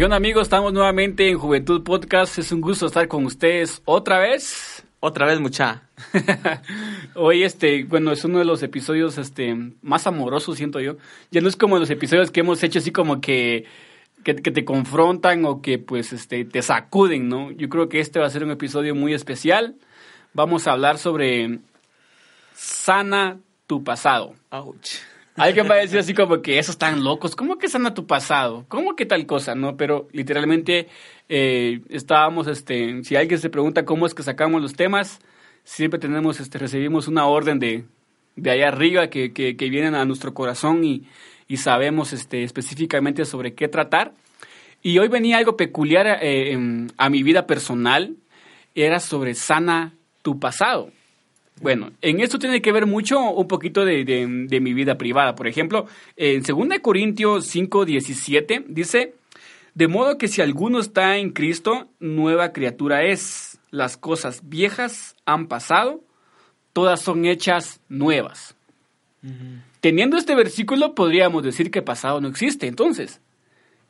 Y bueno amigos, estamos nuevamente en Juventud Podcast. Es un gusto estar con ustedes otra vez. Otra vez, mucha. Hoy, este, bueno, es uno de los episodios este, más amorosos, siento yo. Ya no es como los episodios que hemos hecho así como que, que, que te confrontan o que pues este, te sacuden, ¿no? Yo creo que este va a ser un episodio muy especial. Vamos a hablar sobre sana tu pasado. Ouch. Alguien va a decir así como que esos están locos, ¿cómo que sana tu pasado? ¿Cómo que tal cosa? No, pero literalmente eh, estábamos, este, si alguien se pregunta cómo es que sacamos los temas, siempre tenemos, este, recibimos una orden de, de allá arriba que, que, que vienen a nuestro corazón y, y sabemos este, específicamente sobre qué tratar. Y hoy venía algo peculiar eh, a mi vida personal, era sobre sana tu pasado. Bueno, en esto tiene que ver mucho un poquito de, de- de mi vida privada. Por ejemplo, en 2 Corintios 5, 17 dice, de modo que si alguno está en Cristo, nueva criatura es. Las cosas viejas han pasado, todas son hechas nuevas. Teniendo este versículo, podríamos decir que pasado no existe. Entonces,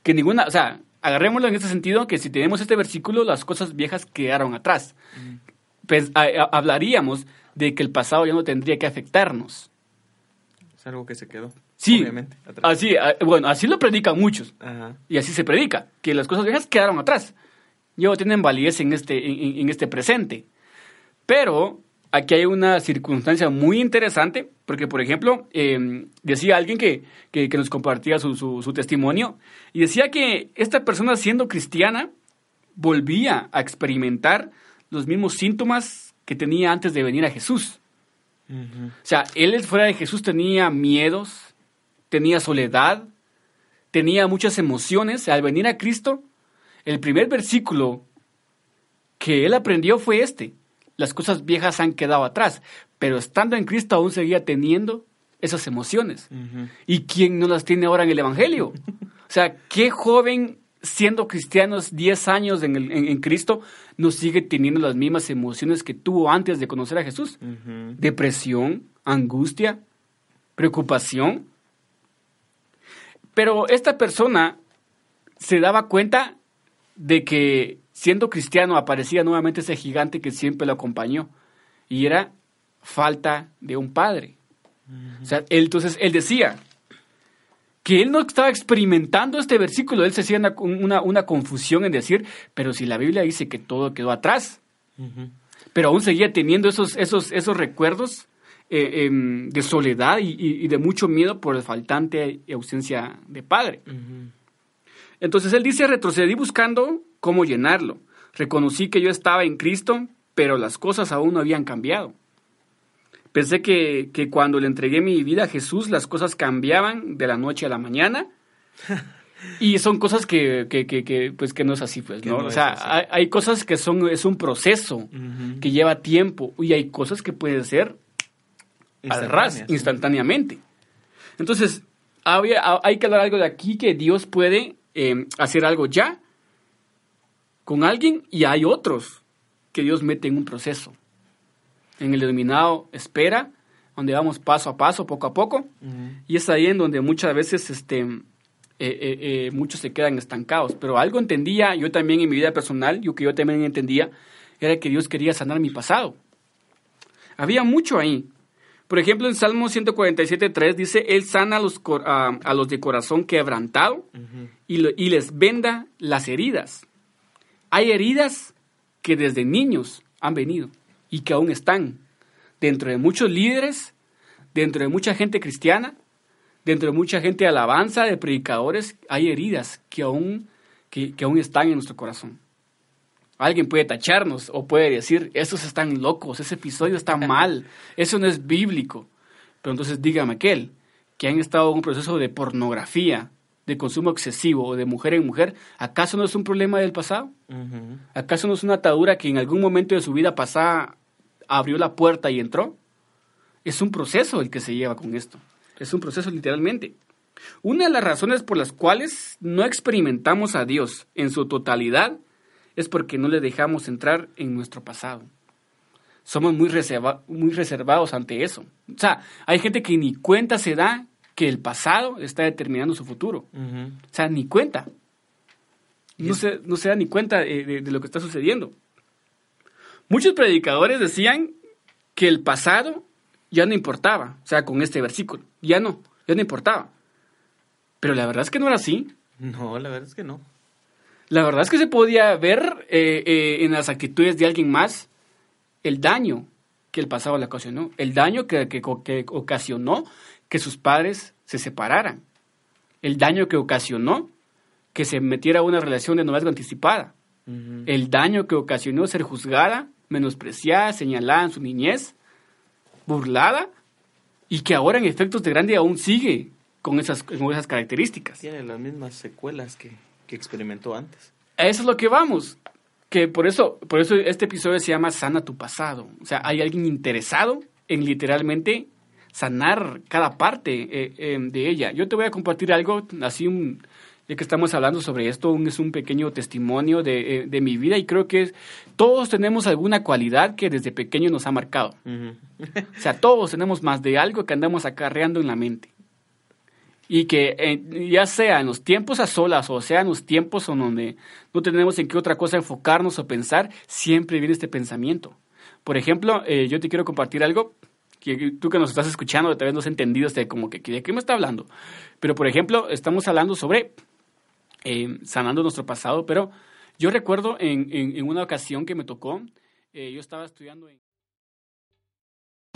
que ninguna, o sea, agarrémoslo en este sentido, que si tenemos este versículo, las cosas viejas quedaron atrás. Pues, a- a- hablaríamos de que el pasado ya no tendría que afectarnos. Es algo que se quedó. Sí, Obviamente. así, a- bueno, así lo predican muchos. Ajá. Y así se predica, que las cosas viejas quedaron atrás. Ya no tienen validez en este, en, en este presente. Pero aquí hay una circunstancia muy interesante, porque, por ejemplo, eh, decía alguien que, que, que nos compartía su, su, su testimonio, y decía que esta persona, siendo cristiana, volvía a experimentar los mismos síntomas que tenía antes de venir a Jesús. Ujú. O sea, él fuera de Jesús tenía miedos, tenía soledad, tenía muchas emociones. Al venir a Cristo, el primer versículo que él aprendió fue este. Las cosas viejas han quedado atrás, pero estando en Cristo aún seguía teniendo esas emociones. ¿Y quién no las tiene ahora en el Evangelio? O sea, ¿qué joven siendo cristianos 10 años en, el- en- en Cristo no sigue teniendo las mismas emociones que tuvo antes de conocer a Jesús? Depresión, angustia, preocupación. Pero esta persona se daba cuenta de que siendo cristiano aparecía nuevamente ese gigante que siempre lo acompañó y era falta de un padre. O sea, él, entonces él decía que él no estaba experimentando este versículo, él se hacía una, una- una confusión en decir, pero si la Biblia dice que todo quedó atrás, pero aún seguía teniendo esos, esos, esos recuerdos eh, em, de soledad y, y- y de mucho miedo por el faltante y ausencia de padre. Entonces él dice, retrocedí buscando cómo llenarlo. Reconocí que yo estaba en Cristo, pero las cosas aún no habían cambiado. Pensé que, que cuando le entregué mi vida a Jesús, las cosas cambiaban de la noche a la mañana. Y son cosas que, que, que, pues, que no es así, pues, ¿no? no o sea, hay, hay cosas que son, es un proceso que lleva tiempo y hay cosas que pueden ser al ras, instantáneamente. Entonces, había- ha- hay que hablar algo de aquí que Dios puede eh, hacer algo ya con alguien y hay otros que Dios mete en un proceso. En el denominado espera, donde vamos paso a paso, poco a poco, Ujú. y es ahí en donde muchas veces este, eh, eh, eh, muchos se quedan estancados. Pero algo entendía, yo también en mi vida personal, yo que yo también entendía, era que Dios quería sanar mi pasado. Había mucho ahí. Por ejemplo, en Salmo 147.3 dice, Él sana a los, a, a los de corazón quebrantado Ujú. y, lo- y les venda las heridas. Hay heridas que desde niños han venido. Y que aún están. Dentro de muchos líderes, dentro de mucha gente cristiana, dentro de mucha gente de alabanza, de predicadores, hay heridas que aún, que, que aún están en nuestro corazón. Alguien puede tacharnos o puede decir, esos están locos, ese episodio está mal, eso no es bíblico. Pero entonces dígame aquel que han estado en un proceso de pornografía, de consumo excesivo o de mujer en mujer, ¿acaso no es un problema del pasado? ¿Acaso no es una atadura que en algún momento de su vida pasada abrió la puerta y entró? Es un proceso el que se lleva con esto. Es un proceso literalmente. Una de las razones por las cuales no experimentamos a Dios en su totalidad es porque no le dejamos entrar en nuestro pasado. Somos muy, muy reservados ante eso. O sea, hay gente que ni cuenta se da que el pasado está determinando su futuro. O sea, ni cuenta. No se, no se da ni cuenta de, de lo que está sucediendo. Muchos predicadores decían que el pasado ya no importaba, o sea, con este versículo, ya no, ya no importaba. Pero la verdad es que no era así. No, la verdad es que no. La verdad es que se podía ver eh, eh, en las actitudes de alguien más el daño que el pasado le ocasionó, el daño que, que, ocasionó que sus padres se separaran, el daño que ocasionó que se metiera a una relación de noviazgo anticipada, el daño que ocasionó ser juzgada, menospreciada, señalada en su niñez, burlada y que ahora en efectos de grande aún sigue con esas, con esas características. Tiene las mismas secuelas que, que experimentó antes. A eso es lo que vamos. Que por eso, por eso este episodio se llama Sana tu pasado. O sea, hay alguien interesado en literalmente sanar cada parte eh, eh, de ella. Yo te voy a compartir algo, así un, ya que estamos hablando sobre esto, un, es un pequeño testimonio de, eh, de, mi vida y creo que todos tenemos alguna cualidad que desde pequeño nos ha marcado. o sea, todos tenemos más de algo que andamos acarreando en la mente. Y que eh, ya sea en los tiempos a solas o sea en los tiempos en donde no tenemos en qué otra cosa enfocarnos o pensar, siempre viene este pensamiento. Por ejemplo, eh, yo te quiero compartir algo que tú que nos estás escuchando tal vez no has entendido este, como que de qué me está hablando. Pero por ejemplo, estamos hablando sobre eh, sanando nuestro pasado, pero yo recuerdo en, en, una ocasión que me tocó, eh, yo estaba estudiando en...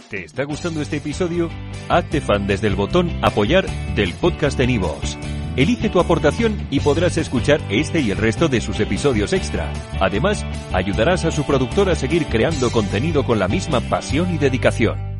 ¿Te está gustando este episodio? Hazte fan desde el botón apoyar del podcast de Nivos. Elige tu aportación y podrás escuchar este y el resto de sus episodios extra. Además, ayudarás a su productor a seguir creando contenido con la misma pasión y dedicación.